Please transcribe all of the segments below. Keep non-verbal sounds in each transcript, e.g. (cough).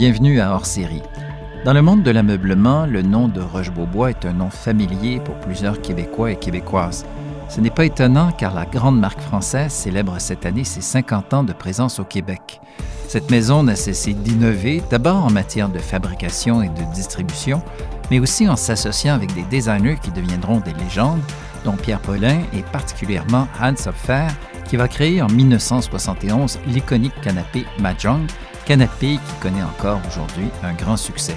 Bienvenue à Hors Série. Dans le monde de l'ameublement, le nom de Roche-Beaubois est un nom familier pour plusieurs Québécois et Québécoises. Ce n'est pas étonnant car la grande marque française célèbre cette année ses 50 ans de présence au Québec. Cette maison n'a cessé d'innover, d'abord en matière de fabrication et de distribution, mais aussi en s'associant avec des designers qui deviendront des légendes, dont Pierre Paulin et particulièrement Hans Hopfer, qui va créer en 1971 l'iconique canapé Mahjong, canapé qui connaît encore aujourd'hui un grand succès.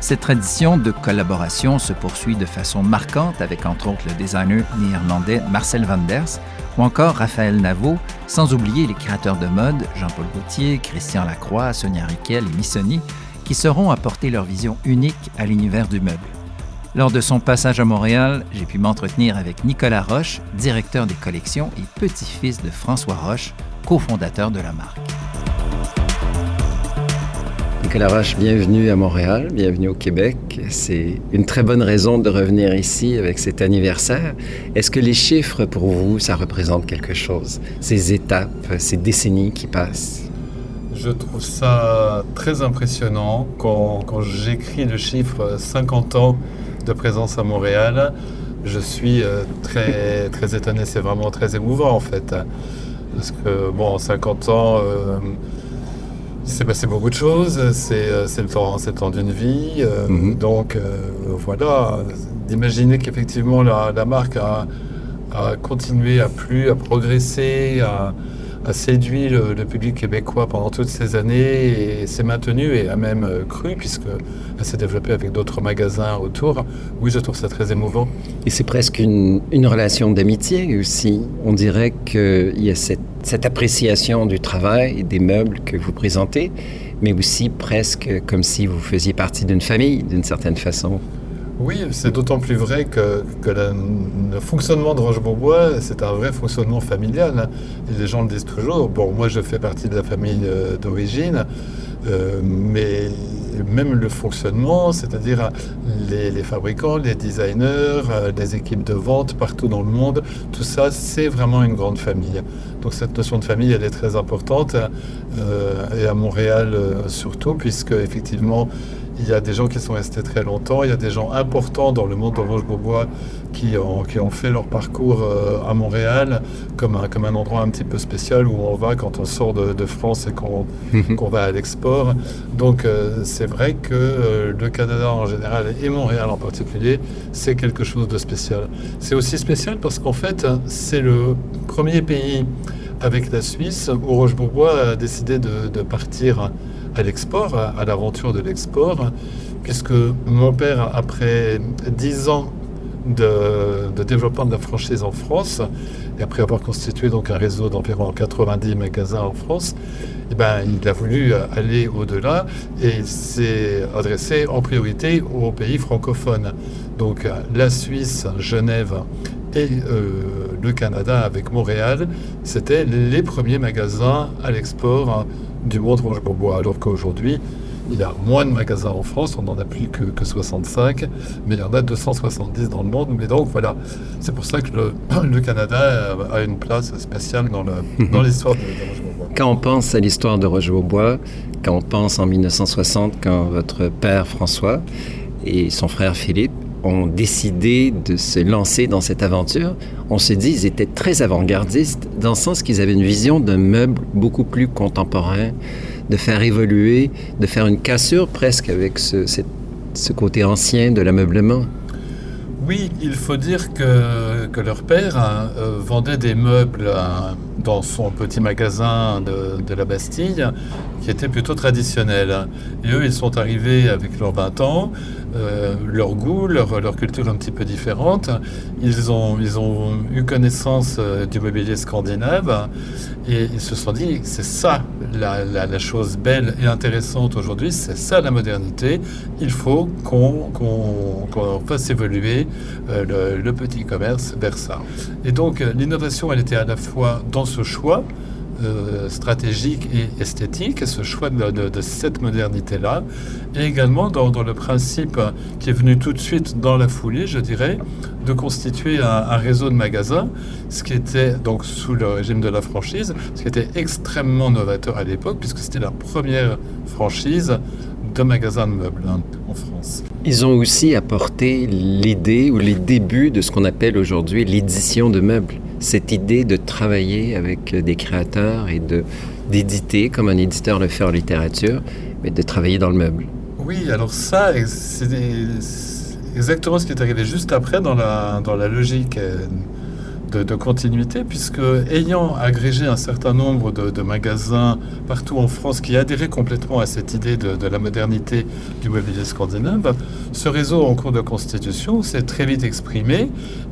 Cette tradition de collaboration se poursuit de façon marquante avec entre autres le designer néerlandais Marcel van Ders ou encore Raphaël Navo, sans oublier les créateurs de mode Jean-Paul Gaultier, Christian Lacroix, Sonia Riquel et Missoni, qui sauront apporter leur vision unique à l'univers du meuble. Lors de son passage à Montréal, j'ai pu m'entretenir avec Nicolas Roche, directeur des collections et petit-fils de François Roche, cofondateur de la marque. Nicolas Roche, bienvenue à Montréal, bienvenue au Québec. C'est une très bonne raison de revenir ici avec cet anniversaire. Est-ce que les chiffres pour vous, ça représente quelque chose? Ces étapes, ces décennies qui passent? Je trouve ça très impressionnant quand, quand j'écris le chiffre 50 ans de présence à Montréal. Je suis euh, très, (laughs) très étonné, c'est vraiment très émouvant en fait. Parce que, bon, 50 ans, euh, c'est passé beaucoup de choses, c'est euh, le temps, temps d'une vie. Euh, mhm. Donc euh, voilà, d'imaginer qu'effectivement la, marque a, continué à plus, à progresser, à, séduit le, public québécois pendant toutes ces années et s'est maintenue et a même cru puisque elle s'est développée avec d'autres magasins autour. Oui, je trouve ça très émouvant. Et c'est presque une, une relation d'amitié aussi. On dirait qu'il y a cette cette appréciation du travail et des meubles que vous présentez, mais aussi presque comme si vous faisiez partie d'une famille d'une certaine façon. Oui, c'est d'autant plus vrai que, le fonctionnement de Roche-Beaubois, c'est un vrai fonctionnement familial. Hein. Les gens le disent toujours. Bon, moi, je fais partie de la famille euh, d'origine, euh, mais même le fonctionnement, c'est-à-dire les, fabricants, les designers, euh, les équipes de vente partout dans le monde, tout ça, c'est vraiment une grande famille. Donc cette notion de famille, elle est très importante, et à Montréal surtout, puisque effectivement, il y a des gens qui sont restés très longtemps, il y a des gens importants dans le monde de Roche-Beaubois qui ont, qui ont fait leur parcours euh, à Montréal comme un, comme un endroit un petit peu spécial où on va quand on sort de, France et mhm. qu'on va à l'export. Donc euh, c'est vrai que euh, le Canada en général et Montréal en particulier, c'est quelque chose de spécial. C'est aussi spécial parce qu'en fait, c'est le premier pays avec la Suisse où Roche-Beaubois a décidé de, de partir à l'export, à, l'aventure de l'export, puisque mon père, après dix ans de, développement de la franchise en France, et après avoir constitué donc un réseau d'environ 90 magasins en France, eh ben, il a voulu aller au-delà et s'est adressé en priorité aux pays francophones. Donc la Suisse, Genève et euh, le Canada avec Montréal, c'était les premiers magasins à l'export du monde Roche-Beaubois, alors qu'aujourd'hui, il y a moins de magasins en France, on n'en a plus que, que, 65, mais il y en a 270 dans le monde. Mais donc voilà, c'est pour ça que le, (clears throat) Canada a une place spéciale dans l'histoire de, de Roche-Beaubois. Quand on pense à l'histoire de Roche-Beaubois, quand on pense en 1960, quand votre père François et son frère Philippe ont décidé de se lancer dans cette aventure, on se dit qu'ils étaient très avant-gardistes dans le sens qu'ils avaient une vision d'un meuble beaucoup plus contemporain, de faire évoluer, de faire une cassure presque avec ce, côté ancien de l'ameublement. Oui, il faut dire que, que leur père euh, vendait des meubles euh, dans son petit magasin de, de, la Bastille qui était plutôt traditionnel. Et eux, ils sont arrivés avec leurs 20 ans, euh, leur goût, leur, leur, culture un petit peu différente. Ils ont, ils ont eu connaissance euh, du mobilier scandinave et ils se sont dit, c'est ça la, la, chose belle et intéressante aujourd'hui, c'est ça la modernité. Il faut qu'on qu'on fasse évoluer euh, le, le, petit commerce vers ça. Et donc l'innovation, elle était à la fois dans ce choix, euh, stratégique et esthétique, ce choix de, cette modernité-là, et également dans, le principe qui est venu tout de suite dans la foulée, je dirais, de constituer un, réseau de magasins, ce qui était donc sous le régime de la franchise, ce qui était extrêmement novateur à l'époque, puisque c'était la première franchise de magasins de meubles hein, en France. Ils ont aussi apporté l'idée ou les débuts de ce qu'on appelle aujourd'hui l'édition de meubles cette idée de travailler avec des créateurs et de d'éditer comme un éditeur le fait en littérature, mais de travailler dans le meuble. Oui, alors ça, c'est exactement ce qui est arrivé juste après dans la, dans la logique de, continuité, puisque ayant agrégé un certain nombre de, magasins partout en France qui adhéraient complètement à cette idée de, la modernité du mobilier scandinave, ce réseau en cours de constitution s'est très vite exprimé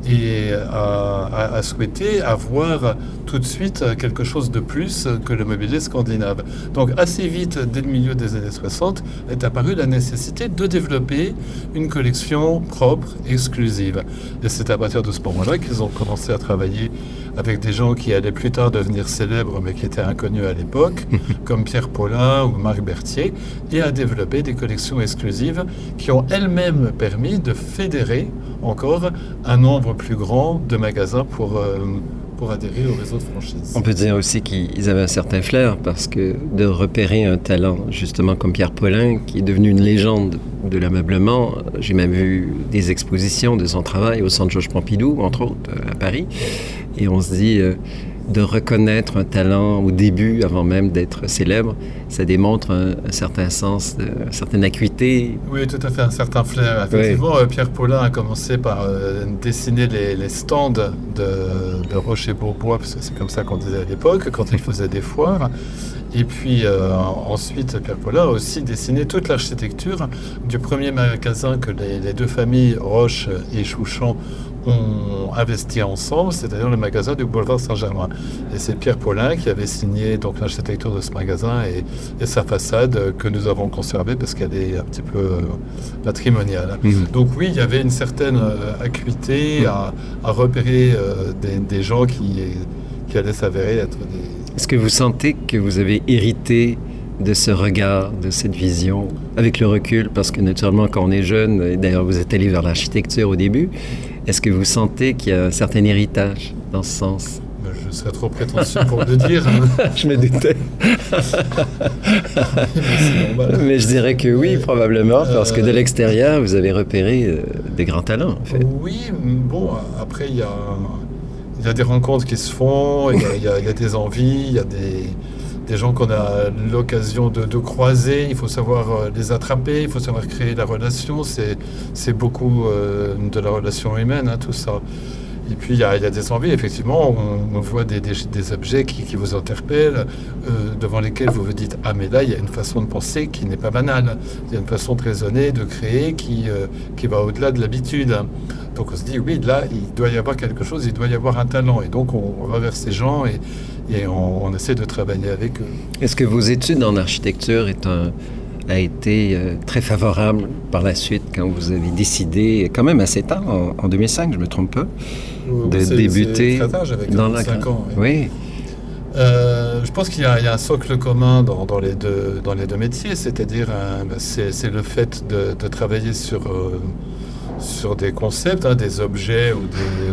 et a, a, souhaité avoir tout de suite quelque chose de plus que le mobilier scandinave. Donc assez vite, dès le milieu des années 60, est apparue la nécessité de développer une collection propre, exclusive. Et c'est à partir de ce moment-là qu'ils ont commencé à travailler avec des gens qui allaient plus tard devenir célèbres mais qui étaient inconnus à l'époque, (laughs) comme Pierre Paulin ou Marc Berthier, et à développer des collections exclusives qui ont elles-mêmes permis de fédérer encore un nombre plus grand de magasins pour, euh, On peut dire aussi qu'ils avaient un certain flair parce que de repérer un talent, justement comme Pierre Paulin, qui est devenu une légende de l'ameublement, j'ai même vu des expositions de son travail au Centre Georges Pompidou, entre autres, euh, à Paris, et on se dit... Euh, de reconnaître un talent au début, avant même d'être célèbre, ça démontre un, certain sens, une certaine acuité. Oui, tout à fait, un certain flair. Effectivement, euh, Pierre Paulin a commencé par euh, dessiner les, stands de, de Rocher-Bourbois, parce que c'est comme ça qu'on disait à l'époque, quand il faisait des foires. Et puis euh, ensuite, Pierre Paulin a aussi dessiné toute l'architecture du premier magasin que les, les deux familles Roche et Chouchan ont investi ensemble, c'est-à-dire le magasin du boulevard Saint-Germain. Et c'est Pierre Paulin qui avait signé donc l'architecture de ce magasin et, sa façade que nous avons conservée parce qu'elle est un petit peu euh, patrimoniale. Donc oui, il y avait une certaine euh, acuité à, repérer euh, des, gens qui, qui allaient s'avérer être des... Est-ce que vous sentez que vous avez hérité de ce regard, de cette vision, avec le recul, parce que naturellement, quand on est jeune, et d'ailleurs vous êtes allé vers l'architecture au début, est-ce que vous sentez qu'il y a un certain héritage dans ce sens? Ben, je serais trop prétentieux pour le dire. (laughs) je me doutais. (laughs) Mais je dirais que oui, probablement, parce que de euh, l'extérieur, vous avez repéré euh, des grands talents. En fait. Oui, bon, après, il y a, y a, des rencontres qui se font, il y, y, a des envies, il y a des, des gens qu'on a l'occasion de, croiser, il faut savoir euh, les attraper, il faut savoir créer la relation, c'est beaucoup euh, de la relation humaine, hein, tout ça. Et puis il y, a des envies, effectivement, on, voit des, objets qui, vous interpellent, euh, devant lesquels vous vous dites Ah, mais là, il y a une façon de penser qui n'est pas banale. Il y a une façon de raisonner, de créer qui, qui va au-delà de l'habitude. Donc on se dit Oui, là, il doit y avoir quelque chose, il doit y avoir un talent. Et donc on reverse ces gens et, et on, essaie de travailler avec eux. Est-ce que vos études en architecture est un, a été euh, très favorable par la suite quand vous avez décidé, quand même assez tard, en, 2005, je ne me trompe pas, de débuter dans la... ans. Oui. Euh, je pense qu'il y, a un socle commun dans, les, deux, dans les deux métiers, c'est-à-dire euh, c'est le fait de, travailler sur sur des concepts, hein, des objets ou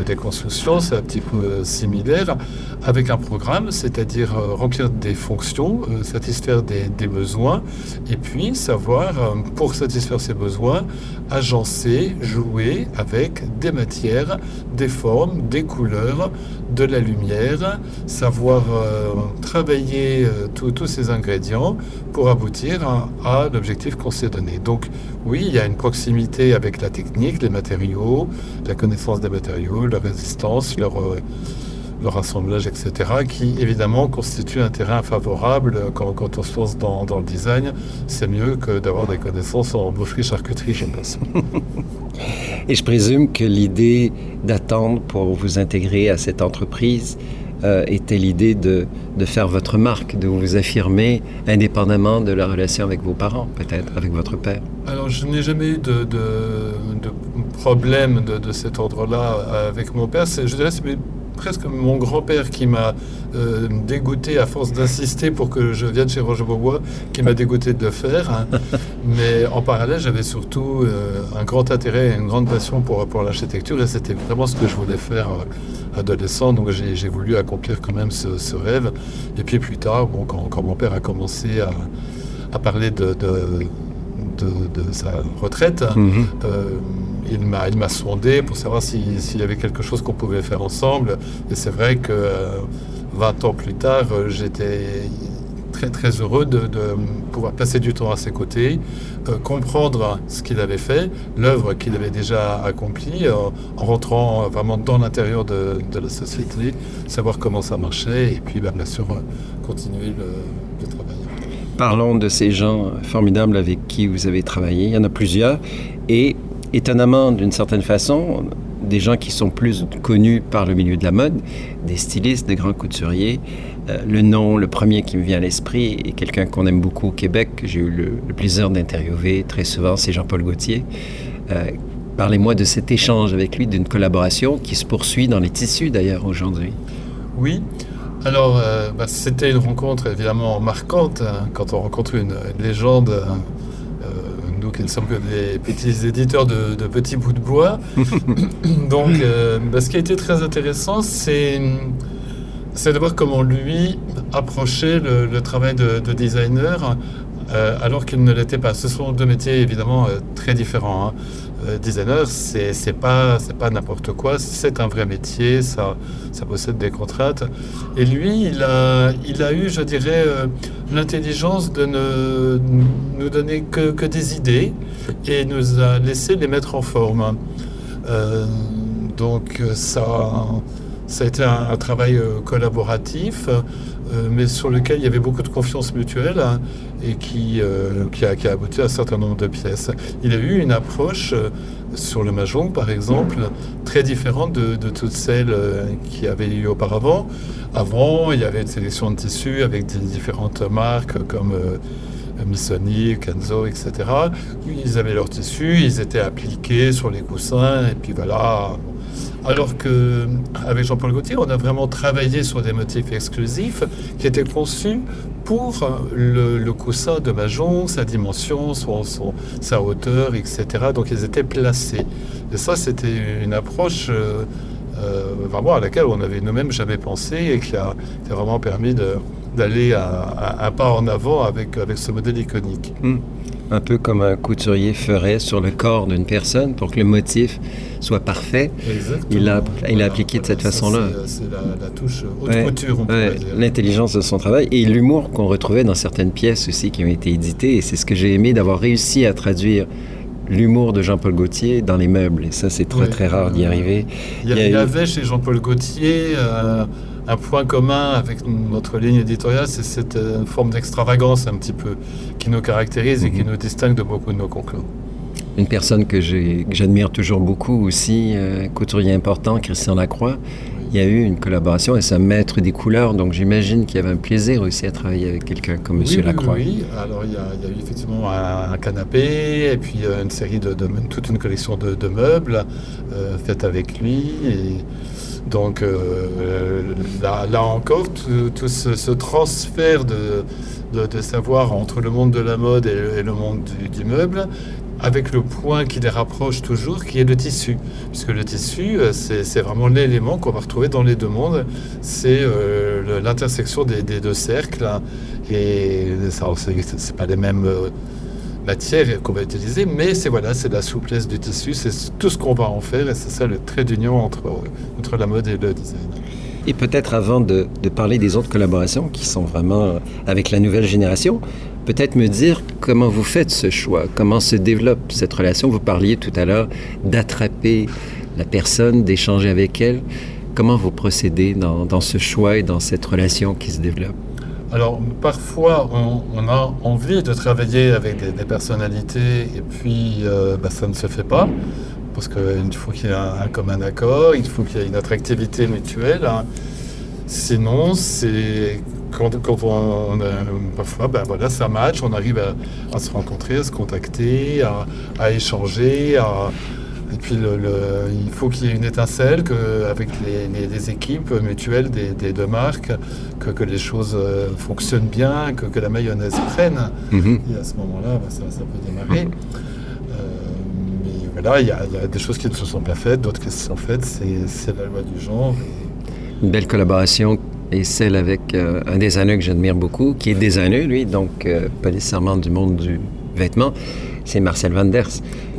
des, constructions, c'est un petit peu similaire, avec un programme, c'est-à-dire euh, remplir des fonctions, euh, satisfaire des, besoins, et puis savoir, pour satisfaire ces besoins, agencer, jouer avec des matières, des formes, des couleurs, de la lumière, savoir travailler tous ces ingrédients pour aboutir à l'objectif qu'on s'est donné. Donc oui, il y a une proximité avec la technique, les matériaux, la connaissance des matériaux, leur résistance, leur, euh, leur assemblage, etc., qui évidemment constitue un terrain favorable quand, quand on se lance dans, dans le design. C'est mieux que d'avoir des connaissances en boucherie-charcuterie, je pense. (laughs) Et je présume que l'idée d'attendre pour vous intégrer à cette entreprise euh, était l'idée de, de, faire votre marque, de vous affirmer indépendamment de la relation avec vos parents, peut-être, avec votre père Alors, je n'ai jamais eu de, de, de problème de, cet ordre-là avec mon père. Je dirais c'est presque mon grand-père qui m'a euh, dégoûté à force d'insister pour que je vienne chez Roger Beaubois, qui m'a dégoûté de le faire. Hein. (laughs) Mais en parallèle, j'avais surtout euh, un grand intérêt et une grande passion pour, pour l'architecture et c'était vraiment ce que je voulais faire euh, adolescent. Donc j'ai voulu accomplir quand même ce, rêve. Et puis plus tard, bon, quand, quand mon père a commencé à, à parler de, de, de, sa retraite, mhm. Il m'a sondé pour savoir s'il y avait quelque chose qu'on pouvait faire ensemble. Et c'est vrai que 20 ans plus tard, euh, j'étais très très heureux de, pouvoir passer du temps à ses côtés, euh, comprendre ce qu'il avait fait, l'œuvre qu'il avait déjà accomplie, euh, en rentrant vraiment dans l'intérieur de, la société, savoir comment ça marchait et puis ben, bien sûr continuer le, travail. Parlons de ces gens formidables avec qui vous avez travaillé. Il y en a plusieurs. Et étonnamment, d'une certaine façon, des gens qui sont plus connus par le milieu de la mode, des stylistes, des grands couturiers. Euh, le nom, le premier qui me vient à l'esprit, est quelqu'un qu'on aime beaucoup au Québec, que j'ai eu le, plaisir d'interviewer très souvent, c'est Jean-Paul Gaultier. Euh, parlez-moi de cet échange avec lui, d'une collaboration qui se poursuit dans les tissus d'ailleurs aujourd'hui. Oui, alors euh, bah, c'était une rencontre évidemment marquante hein, quand on rencontre une, légende. Hein, donc semble que des petits éditeurs de, petits bouts de bois. (laughs) donc, euh, bah, ce qui a été très intéressant, c'est de voir comment lui approchait le, travail de, designer euh, alors qu'il ne l'était pas. Ce sont deux métiers évidemment euh, très différents. Hein. Euh, designer, c'est pas c'est pas n'importe quoi, c'est un vrai métier, ça possède des contraintes. Et lui, il a il a eu, je dirais, l'intelligence de ne nous donner que, que, des idées et nous a laissé les mettre en forme. Donc ça ça a été un travail collaboratif. Euh, mais sur lequel il y avait beaucoup de confiance mutuelle hein, et qui, euh, qui, a, abouti à un certain nombre de pièces. Il a eu une approche euh, sur le Mahjong, par exemple, très différente de, toutes celles qui avaient eu auparavant. Avant, il y avait une sélection de tissus avec différentes marques comme Missoni, Kenzo, etc. Ils avaient leurs tissus, ils étaient appliqués sur les coussins, et puis voilà. Alors que avec Jean-Paul Gaultier, on a vraiment travaillé sur des motifs exclusifs qui étaient conçus pour le, coussin de Mahjong, sa dimension, sa hauteur, etc. Donc ils étaient placés. Et ça, c'était une approche euh, euh, vraiment à laquelle on avait nous-mêmes jamais pensé et qui a, vraiment permis d'aller un, pas en avant avec, avec ce modèle iconique. Hmm un peu comme un couturier ferait sur le corps d'une personne pour que le motif soit parfait. Il a, il a appliqué de cette façon-là. C'est la, touche haute couture, on ouais, L'intelligence de son travail et l'humour qu'on retrouvait dans certaines pièces aussi qui ont été éditées. Et c'est ce que j'ai aimé d'avoir réussi à traduire l'humour de Jean-Paul Gaultier dans les meubles. Et ça, c'est très, très rare d'y arriver. Il y, avait chez Jean-Paul Gaultier... Euh, un point commun avec notre ligne éditoriale, c'est cette euh, forme d'extravagance un petit peu qui nous caractérise et qui mhm. nous distingue de beaucoup de nos concurrents. Une personne que j'admire toujours beaucoup aussi, un couturier important, Christian Lacroix. Il y a eu une collaboration et c'est un maître des couleurs, donc j'imagine qu'il y avait un plaisir aussi à travailler avec quelqu'un comme M. Lacroix. Oui, alors il y, a, eu effectivement un, canapé et puis euh, une série de, toute une collection de, meubles euh, faite avec lui. Et, donc euh, là, encore, tout, ce, transfert de, savoir entre le monde de la mode et, le monde du, meuble, avec le point qui les rapproche toujours, qui est le tissu. Puisque le tissu, euh, c'est vraiment l'élément qu'on va retrouver dans les deux mondes. C'est euh, l'intersection des, deux cercles. Et ça, c'est pas les mêmes matière qu'on va utiliser, mais c'est voilà, c'est la souplesse du tissu, c'est tout ce qu'on va en faire, et c'est ça le trait d'union entre, entre la mode et le design. Et peut-être avant de, parler des autres collaborations qui sont vraiment avec la nouvelle génération, peut-être me dire comment vous faites ce choix, comment se développe cette relation. Vous parliez tout à l'heure d'attraper la personne, d'échanger avec elle. Comment vous procédez dans ce choix et dans cette relation qui se développe? Alors parfois on, a envie de travailler avec des, personnalités et puis euh, bah, ça ne se fait pas parce qu'il faut qu'il y ait un, commun accord, il faut qu'il y ait une attractivité mutuelle. Hein. Sinon, c'est quand, on, parfois, ben ça match, on arrive à, se rencontrer, à se contacter, à, échanger, Et puis il faut qu'il y ait une étincelle que, avec les, équipes mutuelles des, deux marques, que, les choses euh, fonctionnent bien, que, la mayonnaise prenne. Mhm. Et à ce moment-là, bah, ça, peut démarrer. Euh, mais voilà, il y, a des choses qui ne se sont pas faites, d'autres qui se sont faites. C'est la loi du genre. Une belle collaboration et celle avec euh, un designer que j'admire beaucoup, qui est designer, lui, donc pas nécessairement du monde du vêtement c'est Marcel Vanders,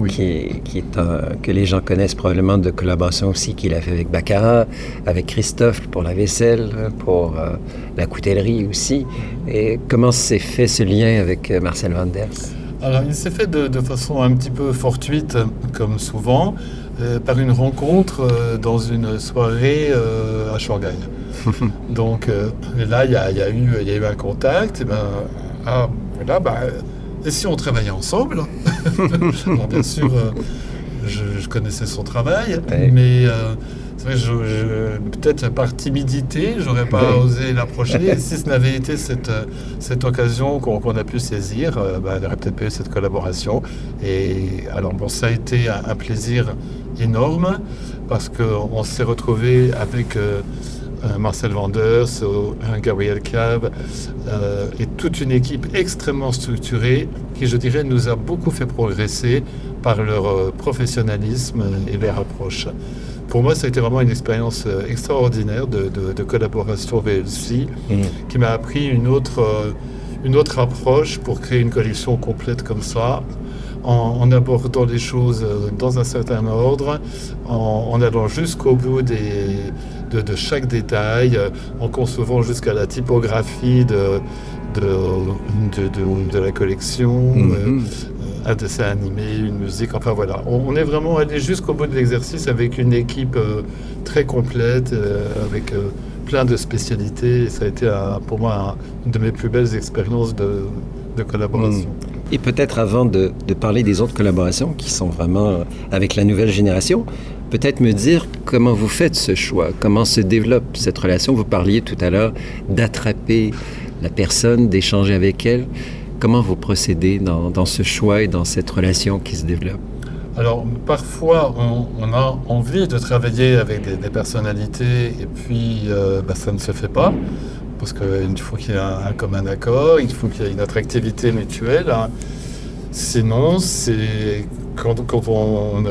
qui, est, qui est que les gens connaissent probablement de collaboration aussi qu'il a fait avec Baccarat, avec Christophe pour la vaisselle, pour euh, la coutellerie aussi. Et comment s'est fait ce lien avec euh, Marcel Vanders? Alors, il s'est fait de, façon un petit peu fortuite, comme souvent, euh, par une rencontre dans une soirée à Shanghai. (laughs) Donc là, il y, a, eu, y a eu un contact. Et ben, ah, là, bah, et si on travaillait ensemble (laughs) Bien sûr, euh, je, connaissais son travail, mais euh, peut-être par timidité, j'aurais pas osé l'approcher. (laughs) si ce n'avait été cette, cette occasion qu'on a pu saisir, euh, bah, aurait peut-être pas eu cette collaboration. Et alors, bon, ça a été un, plaisir énorme parce qu'on s'est retrouvé avec. Euh, Marcel Vanders, un Gabriel Cab, euh, et toute une équipe extrêmement structurée qui, je dirais, nous a beaucoup fait progresser par leur euh, professionnalisme et leur approche. Pour moi, ça a été vraiment une expérience extraordinaire de, collaboration VLC mmh. qui m'a appris une autre, une autre approche pour créer une collection complète comme ça, en, abordant les choses dans un certain ordre, en allant jusqu'au bout des, de, chaque détail, euh, en concevant jusqu'à la typographie de, de, la collection, mhm. euh, un dessin animé, une musique, enfin voilà. On, est vraiment allé jusqu'au bout de l'exercice avec une équipe euh, très complète, avec plein de spécialités. ça a été pour moi une de mes plus belles expériences de, collaboration. Mhm. Et peut-être avant de, parler des autres collaborations qui sont vraiment avec la nouvelle génération, peut-être me dire comment vous faites ce choix, comment se développe cette relation. Vous parliez tout à l'heure d'attraper la personne, d'échanger avec elle. Comment vous procédez dans, ce choix et dans cette relation qui se développe? Alors parfois on, a envie de travailler avec des, personnalités et puis euh, bah, ça ne se fait pas parce qu'il faut qu'il y ait un, commun accord, il faut qu'il y ait une attractivité mutuelle. Sinon, c'est quand, on,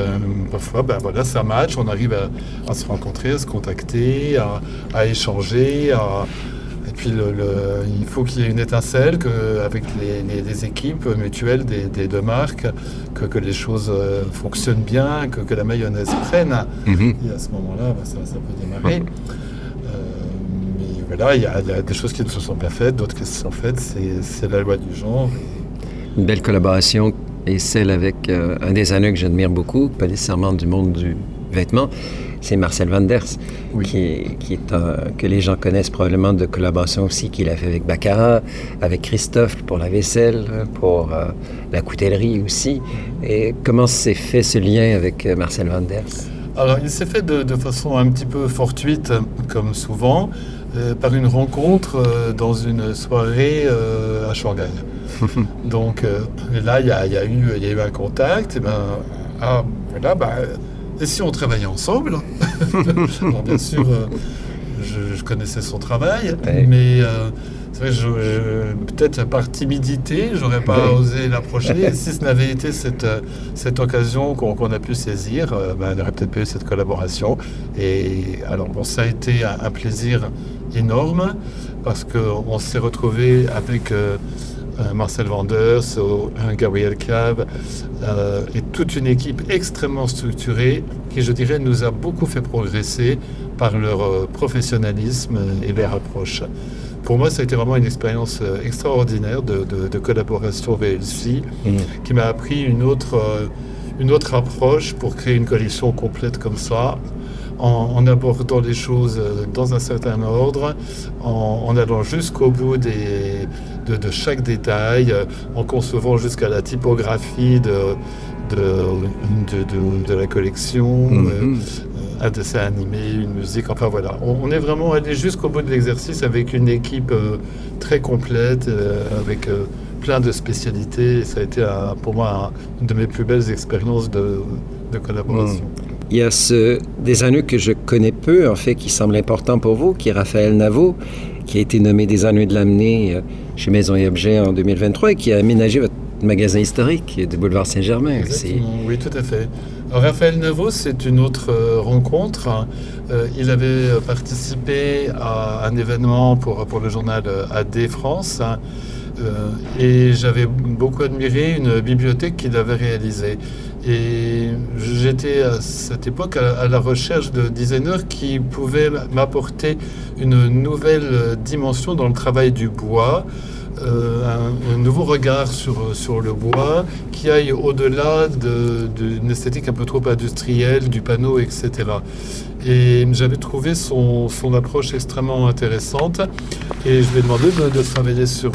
parfois, ben voilà, ça match, on arrive à, se rencontrer, à se contacter, à, échanger, et puis il faut qu'il y ait une étincelle que, avec les, équipes mutuelles des, deux marques, que, les choses euh, fonctionnent bien, que, la mayonnaise prenne. Mhm. Et à ce moment-là, ben, ça, peut démarrer. Euh, mais voilà, il y, a, des choses qui ne se sont pas faites, d'autres qui se sont faites, c'est la loi du genre. Une belle collaboration et celle avec euh, un designer que j'admire beaucoup, pas nécessairement du monde du vêtement, c'est Marcel Vanders, qui, est, qui est que les gens connaissent probablement de collaboration aussi qu'il a fait avec Baccarat, avec Christophe pour la vaisselle, pour euh, la coutellerie aussi. Et comment s'est fait ce lien avec euh, Marcel Vanders Alors, il s'est fait de, façon un petit peu fortuite, comme souvent, par une rencontre dans une soirée à Shanghai. (laughs) Donc euh, là, il y, a, eu, y a eu un contact. Et ben, ah, voilà, bah, et si on travaillait ensemble? (laughs) Bien sûr, euh, je, connaissais son travail, mais euh, peut-être par timidité, j'aurais pas osé l'approcher. si ce n'avait été cette, cette occasion qu'on a pu saisir, ben, il aurait peut-être pas eu cette collaboration. Et alors, bon, ça a été un, plaisir énorme parce qu'on s'est retrouvé avec euh, Marcel Vanders, Gabriel Cab, euh, et toute une équipe extrêmement structurée qui, je dirais, nous a beaucoup fait progresser par leur euh, professionnalisme et leur approche. Pour moi, ça a été vraiment une expérience extraordinaire de, collaboration VLC mmh. qui m'a appris une autre, une autre approche pour créer une collection complète comme ça, en, abordant les choses dans un certain ordre, en allant jusqu'au bout des, de, chaque détail, euh, en concevant jusqu'à la typographie de, de, la collection, mhm. euh, un dessin animé, une musique, enfin voilà. On, est vraiment allé jusqu'au bout de l'exercice avec une équipe euh, très complète, avec plein de spécialités. ça a été pour moi une de mes plus belles expériences de, de collaboration. Hmm. Il y a ce designer que je connais peu, en fait, qui semble important pour vous, qui est Raphaël Navo, qui a été nommé designer de l'amener euh, chez Maison et Objets en 2023 et qui a aménagé votre magasin historique du boulevard Saint-Germain. Oui, tout à fait. Raphaël Navo, c'est une autre euh, rencontre. Euh, il avait participé à un événement pour, pour le journal AD France. et j'avais beaucoup admiré une bibliothèque qu'il avait réalisée. Et j'étais à cette époque à, la recherche de designers qui pouvaient m'apporter une nouvelle dimension dans le travail du bois. Euh, un, nouveau regard sur, sur le bois qui aille au-delà d'une esthétique un peu trop industrielle, du panneau, etc. Et j'avais trouvé son, son, approche extrêmement intéressante et je lui ai demandé de, travailler sur,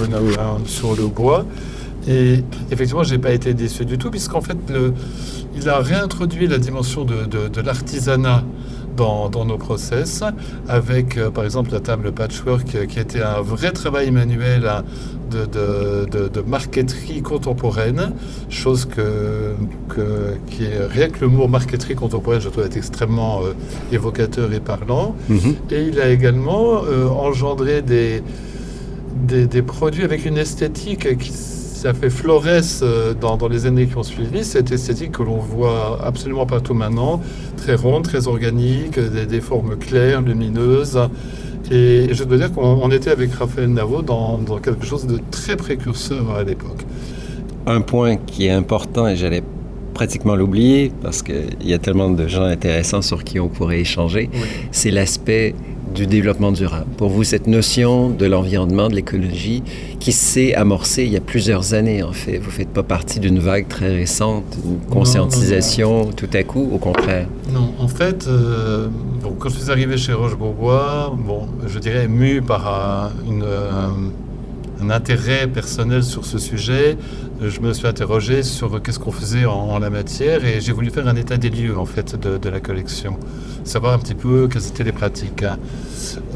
sur le bois. Et effectivement, je n'ai pas été déçu du tout, puisqu'en fait, le, il a réintroduit la dimension de, de, l'artisanat dans, dans, nos process, avec euh, par exemple la table patchwork euh, qui a été un vrai travail manuel hein, de, de, de, marqueterie contemporaine, chose que, que, qui est rien que le mot marqueterie contemporaine, je trouve être extrêmement euh, évocateur et parlant. Mm-hmm. Et il a également engendré des, des, des, produits avec une esthétique qui ça fait florès euh, dans, dans, les années qui ont suivi, cette esthétique que l'on voit absolument partout maintenant, très ronde, très organique, des, formes claires, lumineuses. Et je dois dire qu'on était avec Raphaël Navo dans, dans, quelque chose de très précurseur à l'époque. Un point qui est important, et j'allais pratiquement l'oublier, parce qu'il y a tellement de gens intéressants sur qui on pourrait échanger, c'est l'aspect du développement durable. Pour vous, cette notion de l'environnement, de l'écologie, qui s'est amorcée il y a plusieurs années, en fait. Vous ne faites pas partie d'une vague très récente, une conscientisation tout à coup, au contraire. Non, en fait, euh, bon, quand je suis arrivé chez Roche-Beaubois, bon, je dirais mu par une, un intérêt personnel sur ce sujet, je me suis interrogé sur qu'est-ce qu'on faisait en, la matière et j'ai voulu faire un état des lieux en fait de, la collection, savoir un petit peu quelles étaient les pratiques.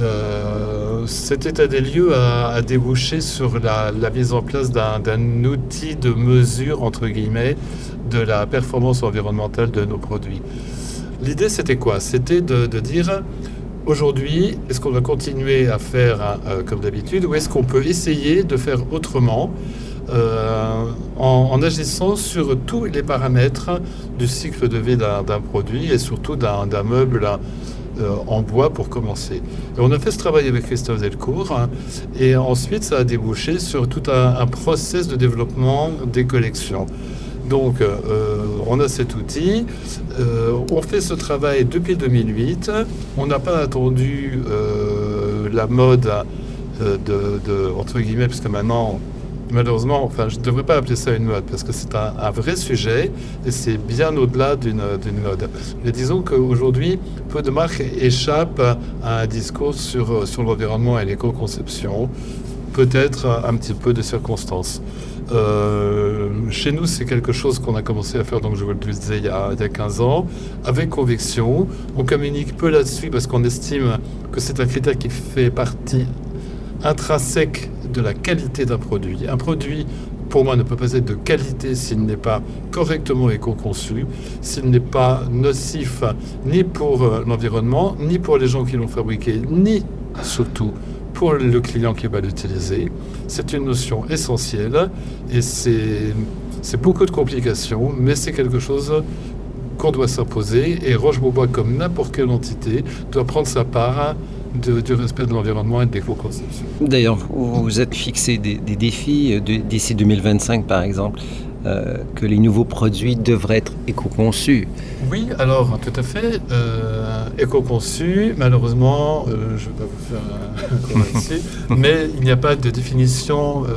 Euh, cet état des lieux a, débouché sur la, mise en place d'un outil de mesure entre guillemets de la performance environnementale de nos produits. L'idée c'était quoi? C'était de dire Aujourd'hui, est-ce qu'on va continuer à faire euh, comme d'habitude ou est-ce qu'on peut essayer de faire autrement euh, en, agissant sur tous les paramètres du cycle de vie d'un produit et surtout d'un meuble euh, en bois pour commencer. On a fait ce travail avec Christophe Delcourt hein, et ensuite ça a débouché sur tout un, un process de développement des collections. Donc, euh, on a cet outil. On fait ce travail depuis 2008. On n'a pas attendu la mode de, entre guillemets, puisque maintenant, malheureusement, enfin, je ne devrais pas appeler ça une mode, parce que c'est un, vrai sujet et c'est bien au-delà d'une mode. Mais disons qu'aujourd'hui, peu de marques échappent à un discours sur, sur l'environnement et l'éco-conception, peut-être un petit peu de circonstances. Euh, chez nous, c'est quelque chose qu'on a commencé à faire, donc je vous le disais, il y, a, il y a 15 ans, avec conviction. On communique peu là-dessus parce qu'on estime que c'est un critère qui fait partie intrinsèque de la qualité d'un produit. Un produit, pour moi, ne peut pas être de qualité s'il n'est pas correctement éco-conçu, s'il n'est pas nocif ni pour euh, l'environnement, ni pour les gens qui l'ont fabriqué, ni surtout pour le client qui va l'utiliser. C'est une notion essentielle et c'est beaucoup de complications, mais c'est quelque chose qu'on doit s'imposer et Roche-Beaubois, comme n'importe quelle entité, doit prendre sa part du respect de l'environnement et de l'éco-conception. D'ailleurs, vous êtes fixé des, des défis d'ici 2025, par exemple. Euh, que les nouveaux produits devraient être éco-conçus. Oui, alors tout à fait. Euh, éco-conçus, malheureusement, euh, je ne vais pas vous faire un ici, (laughs) mais il n'y a pas de définition hum.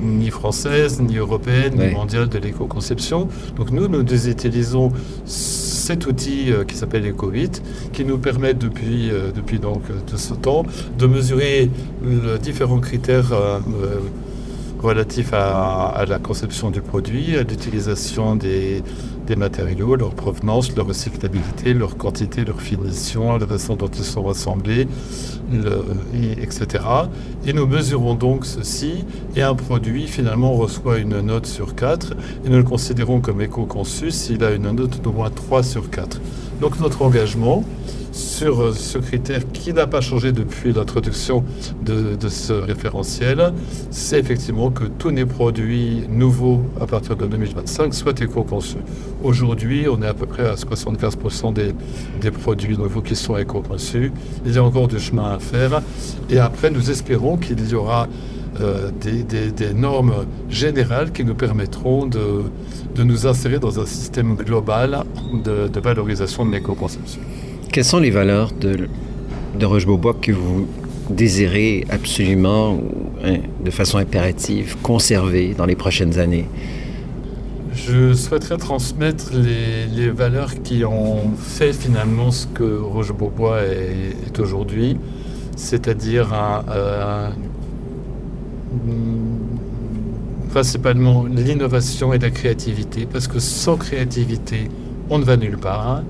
ni française, ni européenne, ni mondiale de l'éco-conception. Donc nous, nous utilisons cet outil qui s'appelle EcoVit, qui nous permet depuis, depuis donc, de ce temps de mesurer les différents critères relatif à, la conception du produit, à l'utilisation des, des matériaux, leur provenance, leur recyclabilité, leur quantité, leur finition, la façon dont ils sont assemblés, etc. Et nous mesurons donc ceci et un produit finalement reçoit une note sur 4 et nous le considérons comme éco-conçu s'il a une note d'au moins 3 sur 4. Donc notre engagement, sur euh, ce critère qui n'a pas changé depuis l'introduction de, ce référentiel, c'est effectivement que tous les produits nouveaux à partir de 2025 soient éco-conçus. Aujourd'hui, on est à peu près à 75% des, produits nouveaux qui sont éco-conçus. Il y a encore du chemin à faire. Et après, nous espérons qu'il y aura euh, des, normes générales qui nous permettront de, nous insérer dans un système global de valorisation de l'éco-conception. Quelles sont les valeurs de, Roche-Beaubois que vous désirez absolument, hein, de façon impérative, conserver dans les prochaines années? Je souhaiterais transmettre les, valeurs qui ont fait finalement ce que Roche-Beaubois est, aujourd'hui, c'est-à-dire principalement l'innovation et la créativité, parce que sans créativité, on ne va nulle part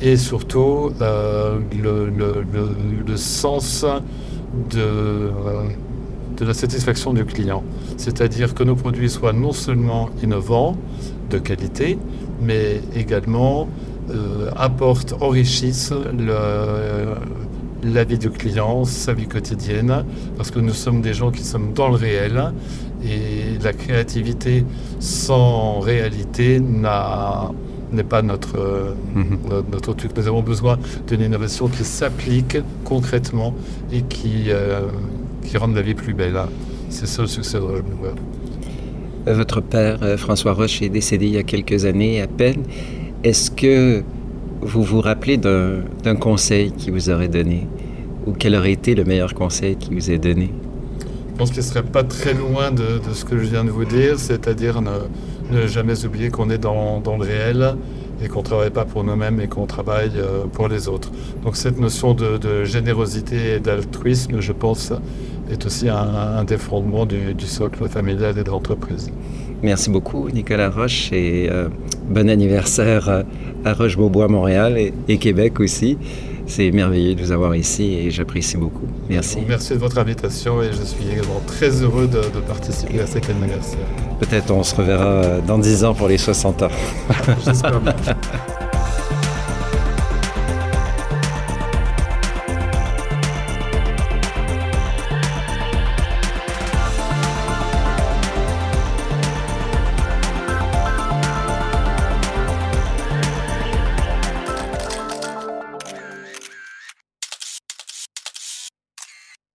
et surtout euh, le, sens de, euh, de la satisfaction du client. C'est-à-dire que nos produits soient non seulement innovants, de qualité, mais également euh, apportent, enrichissent la vie du client, sa vie quotidienne, parce que nous sommes des gens qui sommes dans le réel et la créativité sans réalité n'a n'est pas notre, euh, mhm. notre, truc. Nous avons besoin d'une innovation qui s'applique concrètement et qui, euh, qui rende la vie plus belle. C'est ça le succès de Roche euh, Votre père, François Roche, est décédé il y a quelques années à peine. Est-ce que vous vous rappelez d'un conseil qu'il vous aurait donné? Ou quel aurait été le meilleur conseil qu'il vous ait donné? Je pense qu'il ne serait pas très loin de, de, ce que je viens de vous dire, c'est-à-dire ne jamais oublier qu'on est dans, le réel et qu'on ne travaille pas pour nous-mêmes et qu'on travaille euh, pour les autres. Donc cette notion de, générosité et d'altruisme, je pense, est aussi un, des fondements du, socle familial et de l'entreprise. Merci beaucoup Nicolas Roche et euh, bon anniversaire à Roche-Beaubois, Montréal et Québec aussi. C'est merveilleux de vous avoir ici et j'apprécie beaucoup. Merci. merci de votre invitation et je suis également très heureux de, participer à cet anniversaire. Peut-être on se reverra dans 10 ans pour les 60 ans. J'espère bien. (laughs)